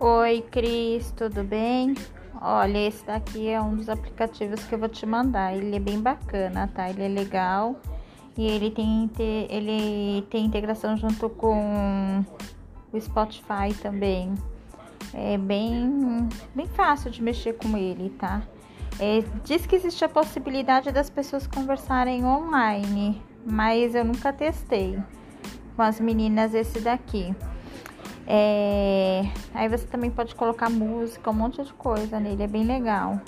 Oi, Cris, tudo bem? Olha, esse daqui é um dos aplicativos que eu vou te mandar. Ele é bem bacana, tá? Ele é legal e ele tem, ele tem integração junto com o Spotify também. É bem, bem fácil de mexer com ele, tá? É, diz que existe a possibilidade das pessoas conversarem online, mas eu nunca testei com as meninas esse daqui. É, aí você também pode colocar música, um monte de coisa nele, é bem legal.